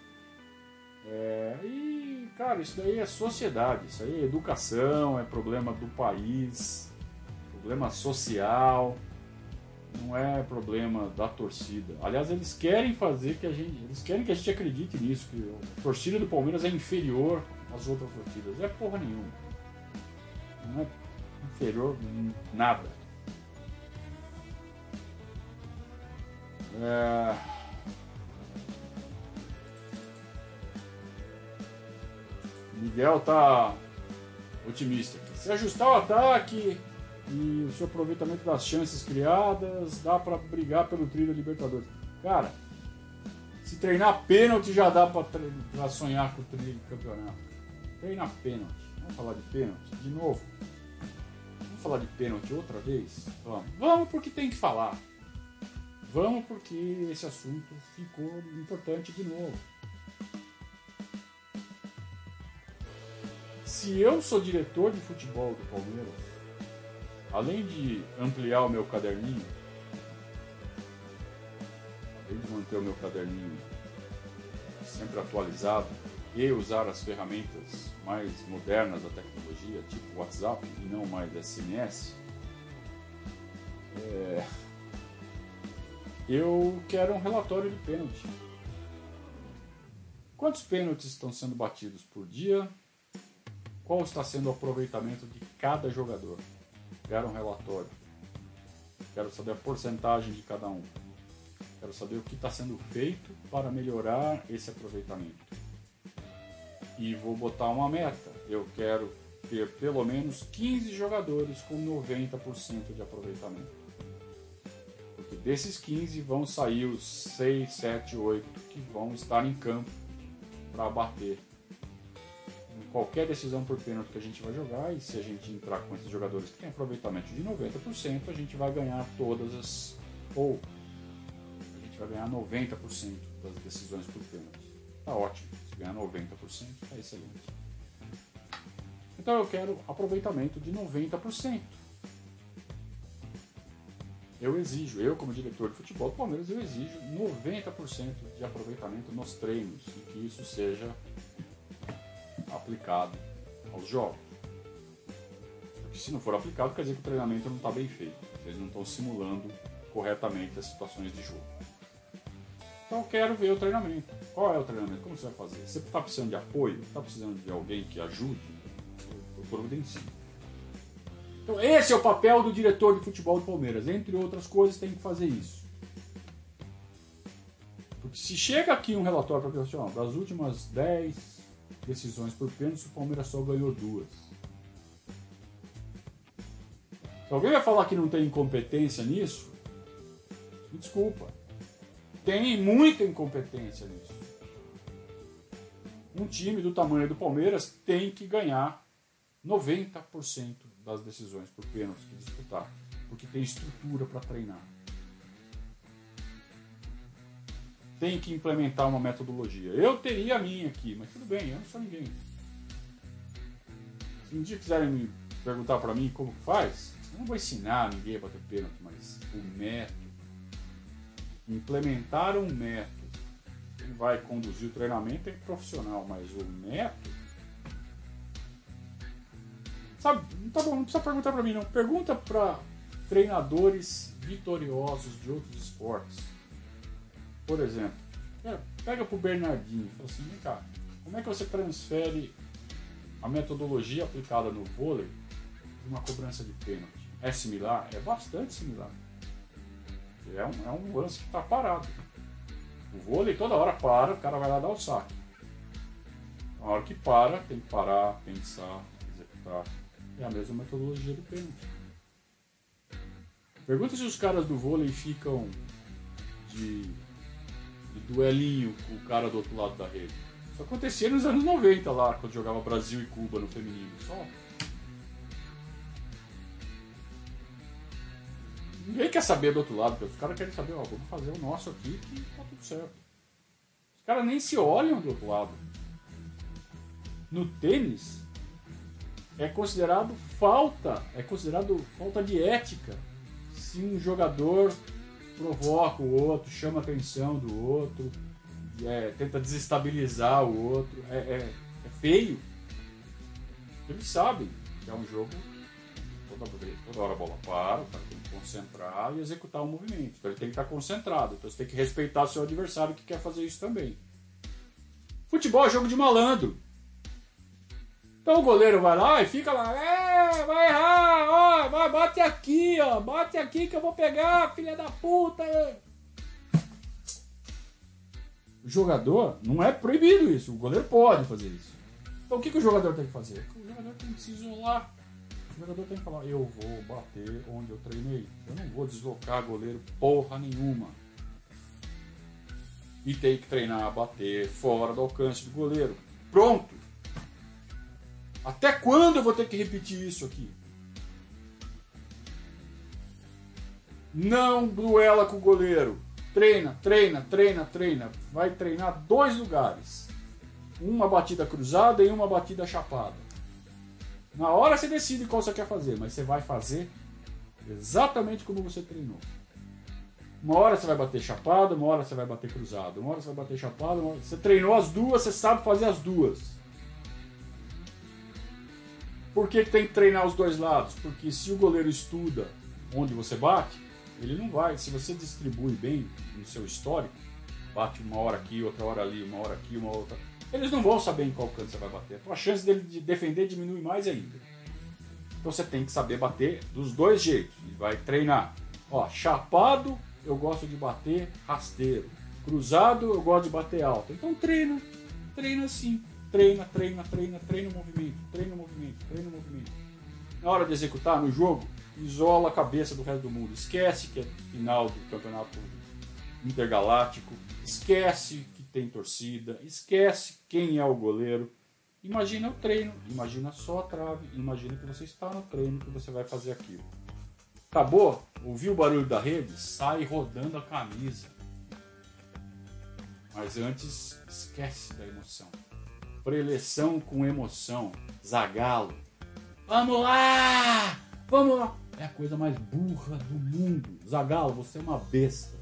É, e, cara, isso daí é sociedade, isso aí é educação, é problema do país problema social, não é problema da torcida. Aliás, eles querem fazer que a gente, eles querem que a gente acredite nisso, que a torcida do Palmeiras é inferior às outras torcidas. É porra nenhuma. Não é inferior nada. É... Miguel tá otimista. Se ajustar o ataque, e o seu aproveitamento das chances criadas, dá para brigar pelo trio da Libertadores. Cara, se treinar pênalti já dá para sonhar com o trio do campeonato. Treinar pênalti. Vamos falar de pênalti de novo? Vamos falar de pênalti outra vez? Vamos. Vamos porque tem que falar. Vamos porque esse assunto ficou importante de novo. Se eu sou diretor de futebol do Palmeiras, além de ampliar o meu caderninho, além de manter o meu caderninho sempre atualizado e usar as ferramentas mais modernas da tecnologia, tipo WhatsApp e não mais SMS, é... eu quero um relatório de pênalti. Quantos pênaltis estão sendo batidos por dia? Qual está sendo o aproveitamento de cada jogador? Quero um relatório. Quero saber a porcentagem de cada um. Quero saber o que está sendo feito para melhorar esse aproveitamento. E vou botar uma meta. Eu quero ter pelo menos 15 jogadores com 90% de aproveitamento. Porque desses 15 vão sair os 6, 7, 8 que vão estar em campo para bater qualquer decisão por pênalti que a gente vai jogar, e se a gente entrar com esses jogadores que têm aproveitamento de 90%, a gente vai ganhar todas as. ou a gente vai ganhar 90% das decisões por pênalti. Tá ótimo. Se ganhar 90%, tá excelente. Então eu quero aproveitamento de 90%. Eu exijo, eu como diretor de futebol do Palmeiras, eu exijo 90% de aproveitamento nos treinos e que isso seja aplicado aos jogos. Porque se não for aplicado, quer dizer que o treinamento não está bem feito. Eles não estão simulando corretamente as situações de jogo. Então eu quero ver o treinamento. Qual é o treinamento? Como você vai fazer? Você está precisando de apoio? Está precisando de alguém que ajude? Eu providencio. Então esse é o papel do diretor de futebol do Palmeiras. Entre outras coisas, tem que fazer isso. Porque se chega aqui um relatório para assim, das últimas 10, decisões por pênalti, o Palmeiras só ganhou duas. Se alguém vai falar que não tem incompetência nisso, me desculpa. Tem muita incompetência nisso. Um time do tamanho do Palmeiras tem que ganhar 90% das decisões por pênalti que disputar, porque tem estrutura para treinar. Tem que implementar uma metodologia. Eu teria a minha aqui, mas tudo bem, eu não sou ninguém. Se um dia quiserem me perguntar para mim como faz, eu não vou ensinar ninguém a bater pênalti, mas o método. Implementar um método que vai conduzir o treinamento é profissional, mas o neto. Sabe, tá bom, não precisa perguntar pra mim não. Pergunta pra treinadores vitoriosos de outros esportes. Por exemplo, pega pro Bernardinho e fala assim, vem cá, como é que você transfere a metodologia aplicada no vôlei de uma cobrança de pênalti? É similar? É bastante similar. É um, é um lance que está parado. O vôlei toda hora para, o cara vai lá dar o saque. Na hora que para, tem que parar, pensar, executar. É a mesma metodologia do pênalti. Pergunta se os caras do vôlei ficam de, de duelinho com o cara do outro lado da rede. Isso acontecia nos anos 90 lá, quando jogava Brasil e Cuba no feminino. Só. Ninguém quer saber do outro lado, os caras querem saber, ó, vamos fazer o nosso aqui que tá tudo certo. Os caras nem se olham do outro lado. No tênis, é considerado falta, é considerado falta de ética se um jogador provoca o outro, chama a atenção do outro, é, tenta desestabilizar o outro, é, é, é, feio. Eles sabem que é um jogo toda, toda hora a bola para, o cara tem que concentrar e executar o um movimento. Então ele tem que estar concentrado. Então você tem que respeitar seu adversário que quer fazer isso também. Futebol é jogo de malandro. Então o goleiro vai lá e fica lá, é, vai errar, ó, vai, bate aqui, ó, bate aqui que eu vou pegar, filha da puta. O jogador, não é proibido isso, o goleiro pode fazer isso. Então o que, que o jogador tem que fazer? O jogador tem que se isolar. O jogador tem que falar, eu vou bater onde eu treinei. Eu não vou deslocar goleiro porra nenhuma. E tem que treinar a bater fora do alcance do goleiro. Pronto! Até quando eu vou ter que repetir isso aqui? Não duela com o goleiro. Treina, treina, treina, treina. Vai treinar dois lugares: uma batida cruzada e uma batida chapada. Na hora você decide qual você quer fazer, mas você vai fazer exatamente como você treinou. Uma hora você vai bater chapado, uma hora você vai bater cruzado, uma hora você vai bater chapado, hora... você treinou as duas, você sabe fazer as duas. Por que, que tem que treinar os dois lados? Porque se o goleiro estuda onde você bate, ele não vai. Se você distribui bem no seu histórico, bate uma hora aqui, outra hora ali, uma hora aqui, uma outra. Eles não vão saber em qual canto você vai bater. Então a chance dele de defender diminui mais ainda. Então você tem que saber bater dos dois jeitos. E vai treinar. Ó, chapado, eu gosto de bater rasteiro. Cruzado, eu gosto de bater alto. Então treina. Treina assim treina, treina, treina, treina o movimento, treina o movimento, treina o movimento. Na hora de executar no jogo, isola a cabeça do resto do mundo. Esquece que é final do campeonato intergaláctico, esquece que tem torcida, esquece quem é o goleiro. Imagina o treino, imagina só a trave, imagina que você está no treino que você vai fazer aquilo. Acabou? Ouviu o barulho da rede? Sai rodando a camisa. Mas antes, esquece da emoção preleção com emoção. Zagalo. Vamos lá! Vamos lá! É a coisa mais burra do mundo. Zagalo, você é uma besta.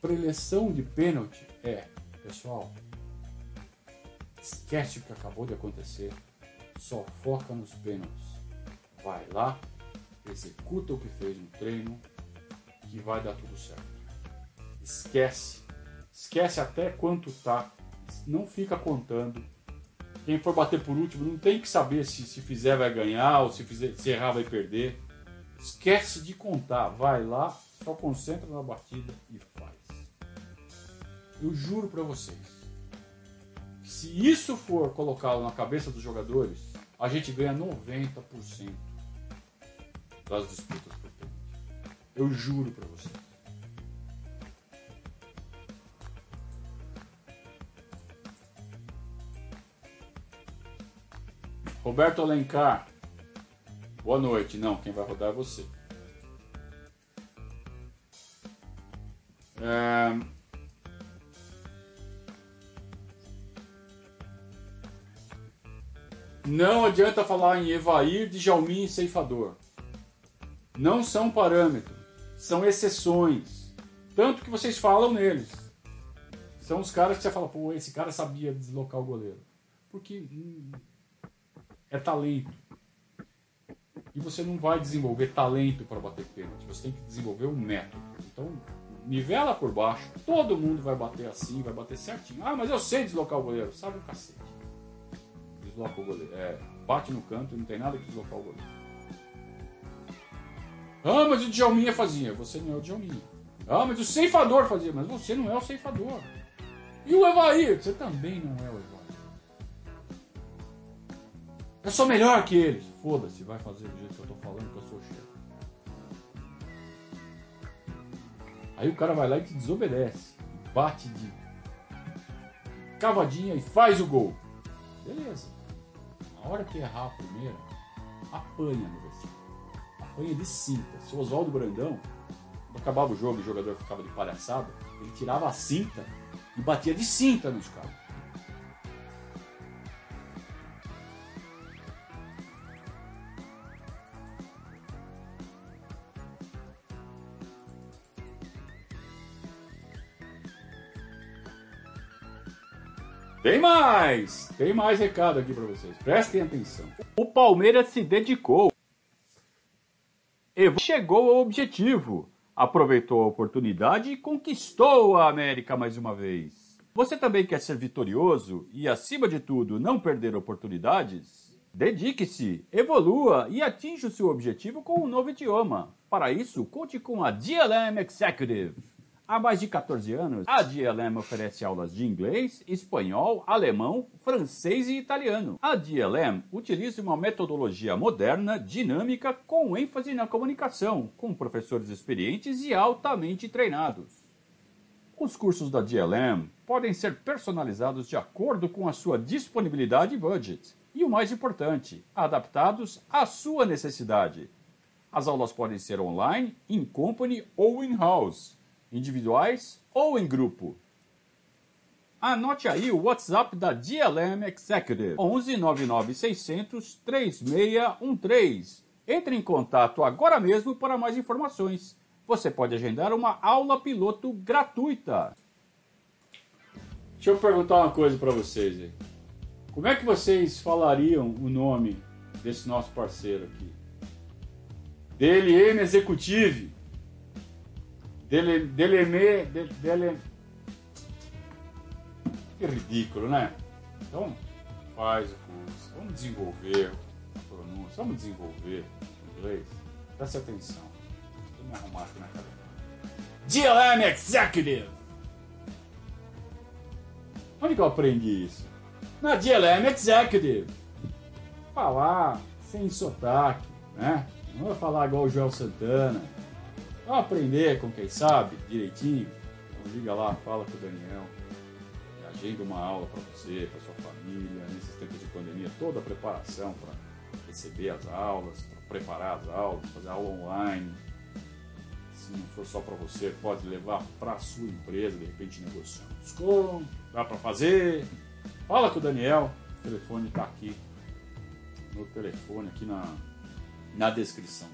Preleção de pênalti é, pessoal, esquece o que acabou de acontecer. Só foca nos pênaltis. Vai lá, executa o que fez no treino, que vai dar tudo certo. Esquece Esquece até quanto tá. Não fica contando. Quem for bater por último não tem que saber se, se fizer vai ganhar ou se, fizer, se errar vai perder. Esquece de contar. Vai lá, só concentra na batida e faz. Eu juro para vocês. Se isso for colocado na cabeça dos jogadores, a gente ganha 90% das disputas por pênalti. Eu juro para vocês. Roberto Alencar. Boa noite. Não, quem vai rodar é você. É... Não adianta falar em Evair, Djalmin e Ceifador. Não são parâmetros, são exceções. tanto que vocês falam neles. São os caras que você fala, pô, esse cara sabia deslocar o goleiro. Porque hum, é talento. E você não vai desenvolver talento para bater pênalti, você tem que desenvolver um método. Então, nivela por baixo, todo mundo vai bater assim, vai bater certinho. Ah, mas eu sei deslocar o goleiro. Sabe o cacete. Desloca o goleiro. É, bate no canto e não tem nada que deslocar o goleiro. Ah, mas o Djalminha fazia. Você não é o Djalminha. Ah, mas o ceifador fazia. Mas você não é o ceifador. E o Evair? Você também não é o Evair. Eu sou melhor que eles. Foda-se, vai fazer do jeito que eu tô falando que eu sou chefe. Aí o cara vai lá e te desobedece. Bate de cavadinha e faz o gol. Beleza. Na hora que errar a primeira, apanha no vestido. Apanha de cinta. Se o Oswaldo Brandão, quando acabava o jogo e o jogador ficava de palhaçada, ele tirava a cinta e batia de cinta nos caras. Tem mais! Tem mais recado aqui para vocês. Prestem atenção. O Palmeiras se dedicou. E chegou ao objetivo. Aproveitou a oportunidade e conquistou a América mais uma vez. Você também quer ser vitorioso e, acima de tudo, não perder oportunidades? Dedique-se, evolua e atinja o seu objetivo com um novo idioma. Para isso, conte com a DLM Executive. Há mais de 14 anos, a DLM oferece aulas de inglês, espanhol, alemão, francês e italiano. A DLM utiliza uma metodologia moderna, dinâmica, com ênfase na comunicação, com professores experientes e altamente treinados. Os cursos da DLM podem ser personalizados de acordo com a sua disponibilidade e budget. E o mais importante, adaptados à sua necessidade. As aulas podem ser online, in company ou in-house individuais ou em grupo. Anote aí o WhatsApp da DLM Executive 11 99 600 3613. Entre em contato agora mesmo para mais informações. Você pode agendar uma aula piloto gratuita. Deixa eu perguntar uma coisa para vocês. Como é que vocês falariam o nome desse nosso parceiro aqui? DLM Executive dele, dele, dele, dele, que ridículo, né? Então, faz o curso, vamos desenvolver a pronúncia, vamos desenvolver o inglês. Preste atenção. Deixa eu me arrumar aqui na cadeira. DLM Executive! Onde que eu aprendi isso? Na DLM Executive. Falar sem sotaque, né? Não vou falar igual o Joel Santana Aprender com quem sabe direitinho. Então liga lá, fala com o Daniel. Agenda uma aula para você, para sua família, nesses tempos de pandemia, toda a preparação para receber as aulas, para preparar as aulas, fazer aula online. Se não for só para você, pode levar para a sua empresa, de repente negociar um desconto, dá para fazer. Fala com o Daniel, o telefone está aqui no telefone, aqui na, na descrição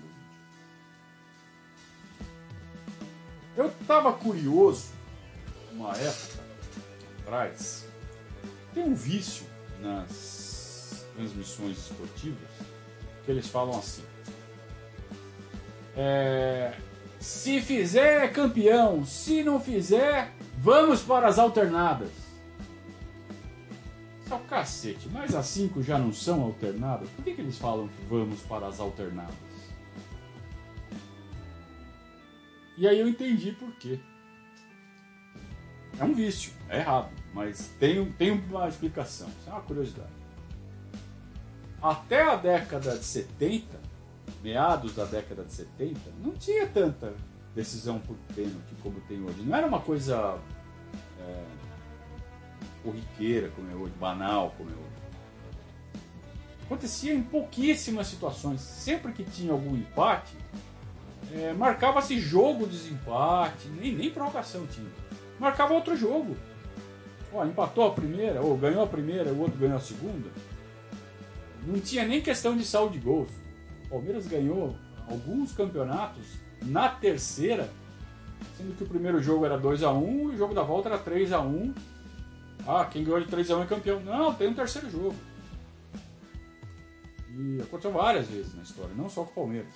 Eu estava curioso, uma época atrás, tem um vício nas transmissões esportivas que eles falam assim. É, se fizer, é campeão. Se não fizer, vamos para as alternadas. O cacete. Mas as cinco já não são alternadas? Por que, que eles falam que vamos para as alternadas? E aí eu entendi por quê. É um vício, é errado, mas tem, tem uma explicação. Isso é uma curiosidade. Até a década de 70, meados da década de 70, não tinha tanta decisão por pênalti como tem hoje. Não era uma coisa é, corriqueira como é hoje, banal como é hoje. Acontecia em pouquíssimas situações. Sempre que tinha algum empate, é, marcava-se jogo de desempate, nem, nem prorrogação tinha. Marcava outro jogo. Ó, empatou a primeira, ou ganhou a primeira, o outro ganhou a segunda. Não tinha nem questão de saldo de gols. O Palmeiras ganhou alguns campeonatos na terceira Sendo que o primeiro jogo era 2x1 e o jogo da volta era 3x1. Ah, quem ganhou de 3x1 é campeão. Não, tem um terceiro jogo. E aconteceu várias vezes na história, não só com o Palmeiras.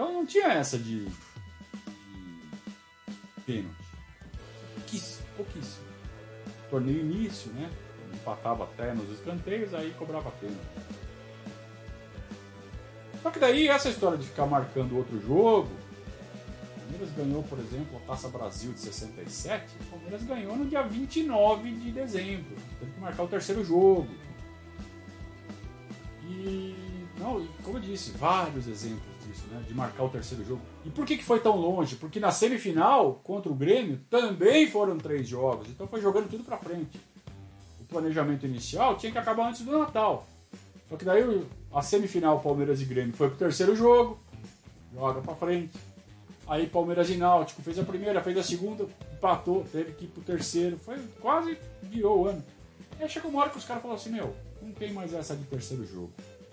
Então não tinha essa de, de pênalti. Pouquíssimo, pouquíssimo. Torneio início, né? Empatava até nos escanteios, aí cobrava pênalti. Só que daí essa história de ficar marcando outro jogo, o Palmeiras ganhou, por exemplo, a Taça Brasil de 67, o Palmeiras ganhou no dia 29 de dezembro. Teve que marcar o terceiro jogo. E, não, como eu disse, vários exemplos de marcar o terceiro jogo. E por que, que foi tão longe? Porque na semifinal, contra o Grêmio, também foram três jogos. Então foi jogando tudo para frente. O planejamento inicial tinha que acabar antes do Natal. Só que daí a semifinal Palmeiras e Grêmio foi pro terceiro jogo, joga para frente. Aí Palmeiras e Náutico fez a primeira, fez a segunda, empatou, teve que ir pro terceiro, foi quase virou o ano. Aí chegou uma hora que os caras falaram assim, meu, não tem mais essa de terceiro jogo.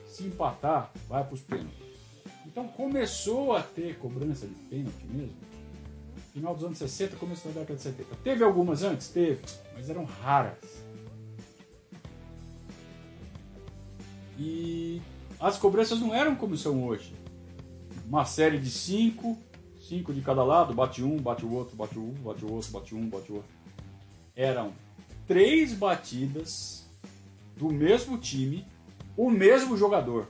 Se empatar, vai pros pênaltis. Então começou a ter cobrança de pênalti mesmo. Final dos anos 60, começo da década de 70. Teve algumas antes? Teve, mas eram raras. E as cobranças não eram como são hoje. Uma série de cinco, cinco de cada lado, bate um, bate o outro, bate um, bate o outro, bate um, bate o outro. Eram três batidas do mesmo time, o mesmo jogador.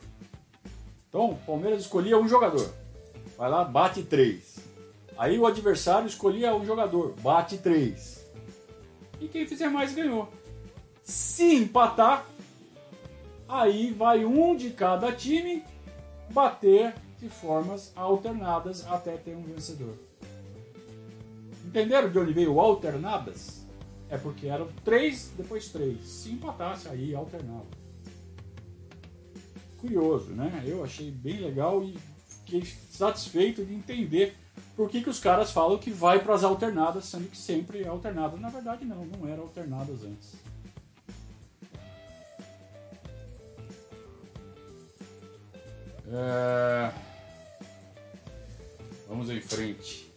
Então, o Palmeiras escolhia um jogador. Vai lá, bate três. Aí o adversário escolhia um jogador, bate três. E quem fizer mais ganhou. Se empatar, Aí vai um de cada time bater de formas alternadas até ter um vencedor. Entenderam de onde veio alternadas? É porque eram três, depois três. Se empatasse, aí alternava. Curioso, né? Eu achei bem legal e fiquei satisfeito de entender por que, que os caras falam que vai para as alternadas, sendo que sempre é alternada. Na verdade, não, não era alternadas antes. É... Vamos em frente.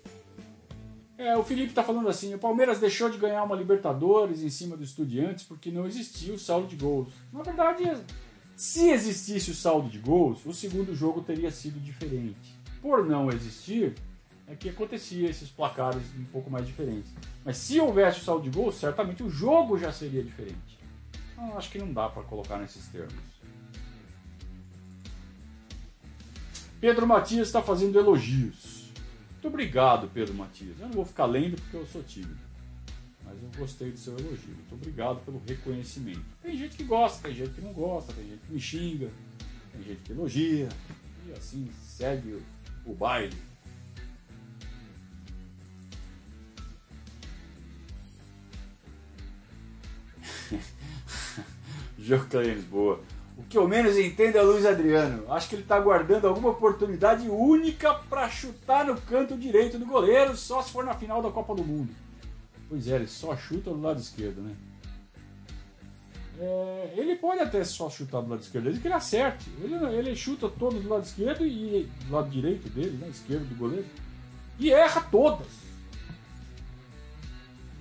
É, o Felipe está falando assim: o Palmeiras deixou de ganhar uma Libertadores em cima do Estudiantes porque não existia o saldo de gols. Na verdade, se existisse o saldo de gols, o segundo jogo teria sido diferente. Por não existir, é que acontecia esses placares um pouco mais diferentes. Mas se houvesse o saldo de gols, certamente o jogo já seria diferente. Então, acho que não dá para colocar nesses termos. Pedro Matias está fazendo elogios. Muito obrigado, Pedro Matias. Eu não vou ficar lendo porque eu sou tímido. Mas eu gostei do seu elogio. Muito obrigado pelo reconhecimento. Tem gente que gosta, tem gente que não gosta, tem gente que me xinga, tem gente que elogia. E assim segue o baile. Joclênis, boa. O que eu menos entendo é o Luiz Adriano. Acho que ele está aguardando alguma oportunidade única para chutar no canto direito do goleiro, só se for na final da Copa do Mundo. Pois é, ele só chuta do lado esquerdo, né? É, ele pode até só chutar do lado esquerdo, desde que ele acerte. Ele, ele chuta todo do lado esquerdo e do lado direito dele, né? Esquerdo do goleiro. E erra todas.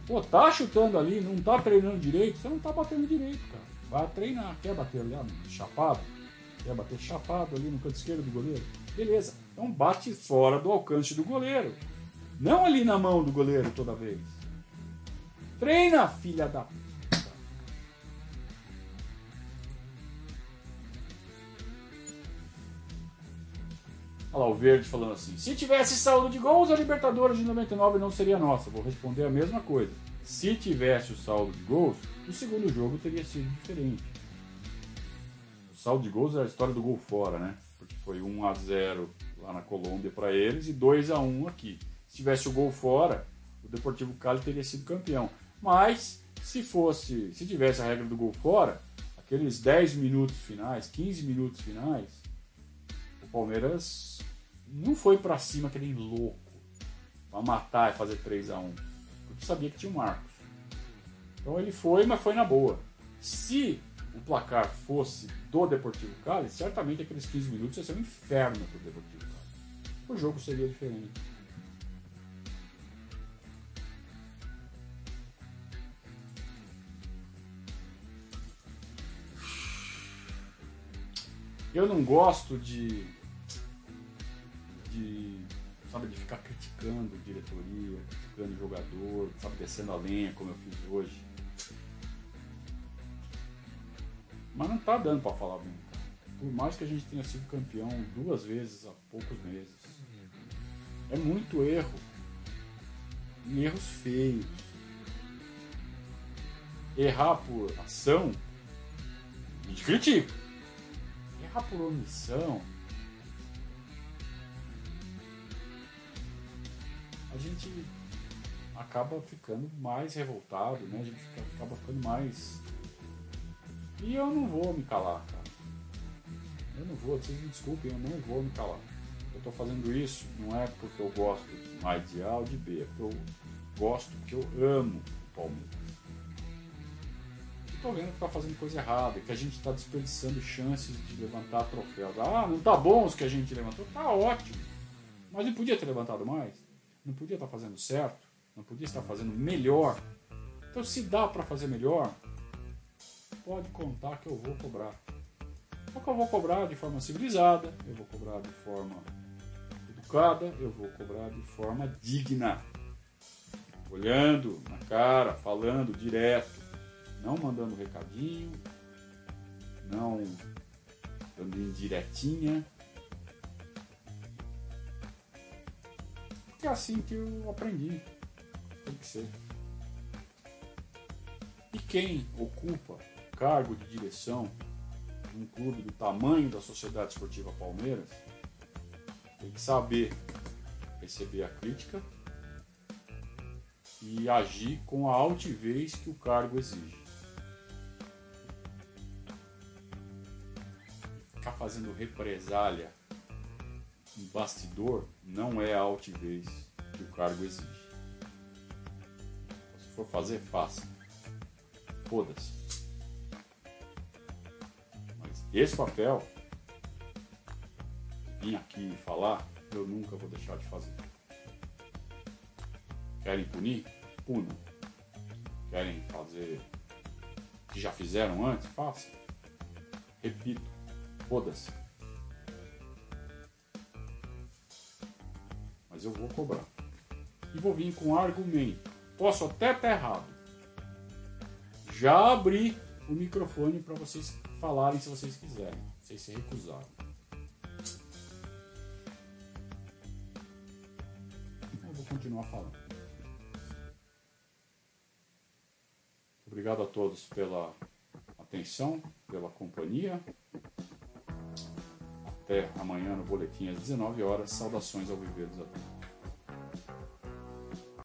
Pô, tá chutando ali, não tá treinando direito, você não tá batendo direito, cara. Vai treinar. Quer bater ali, chapado? Quer bater chapado ali no canto esquerdo do goleiro? Beleza. Então bate fora do alcance do goleiro. Não ali na mão do goleiro toda vez. Treina, filha da puta. Olha lá, o Verde falando assim: se tivesse saldo de gols, a Libertadores de 99 não seria nossa. Vou responder a mesma coisa. Se tivesse o saldo de gols, o segundo jogo teria sido diferente. O saldo de gols é a história do gol fora, né? Porque foi 1 a 0 lá na Colômbia para eles e 2 a 1 aqui. Se tivesse o gol fora, o Deportivo Cali teria sido campeão. Mas se fosse, se tivesse a regra do gol fora, aqueles 10 minutos finais, 15 minutos finais, o Palmeiras não foi para cima que nem louco para matar e fazer 3 a 1 porque sabia que tinha o Marcos. Então ele foi, mas foi na boa. Se o placar fosse do Deportivo Cali, certamente aqueles 15 minutos ia ser um inferno para o Deportivo Cali. O jogo seria diferente. Eu não gosto de. de. sabe, de ficar criticando diretoria, criticando jogador, sabe, descendo a lenha como eu fiz hoje. Mas não tá dando para falar bem. Por mais que a gente tenha sido campeão duas vezes há poucos meses. É muito erro. E erros feios. Errar por ação, a gente critica. Por omissão, a gente acaba ficando mais revoltado, né? A gente fica, acaba ficando mais. E eu não vou me calar, cara. Eu não vou, vocês me desculpem, eu não vou me calar. Eu estou fazendo isso não é porque eu gosto mais de A ou de B, é porque eu gosto, porque eu amo o Palmeiras. Estou vendo que está fazendo coisa errada, que a gente está desperdiçando chances de levantar troféus. Ah, não tá bom os que a gente levantou? Tá ótimo. Mas não podia ter levantado mais? Não podia estar tá fazendo certo? Não podia estar fazendo melhor? Então, se dá para fazer melhor, pode contar que eu vou cobrar. Só que eu vou cobrar de forma civilizada, eu vou cobrar de forma educada, eu vou cobrar de forma digna. Olhando na cara, falando direto, não mandando recadinho, não dando indiretinha. É assim que eu aprendi. Tem que ser. E quem ocupa cargo de direção um clube do tamanho da Sociedade Esportiva Palmeiras tem que saber receber a crítica e agir com a altivez que o cargo exige. Fazendo represália em bastidor não é a altivez que o cargo exige. Se for fazer, faça. Foda-se. Esse papel, vir aqui falar, eu nunca vou deixar de fazer. Querem punir? Punam. Querem fazer o que já fizeram antes? Façam. Repito, foda-se. Mas eu vou cobrar. E vou vir com argumento. Posso até estar errado. Já abri o microfone para vocês falarem se vocês quiserem, sem se recusar. Eu vou continuar falando. Obrigado a todos pela atenção, pela companhia. Até amanhã no boletim às 19 horas. Saudações ao Viver dos Adultos.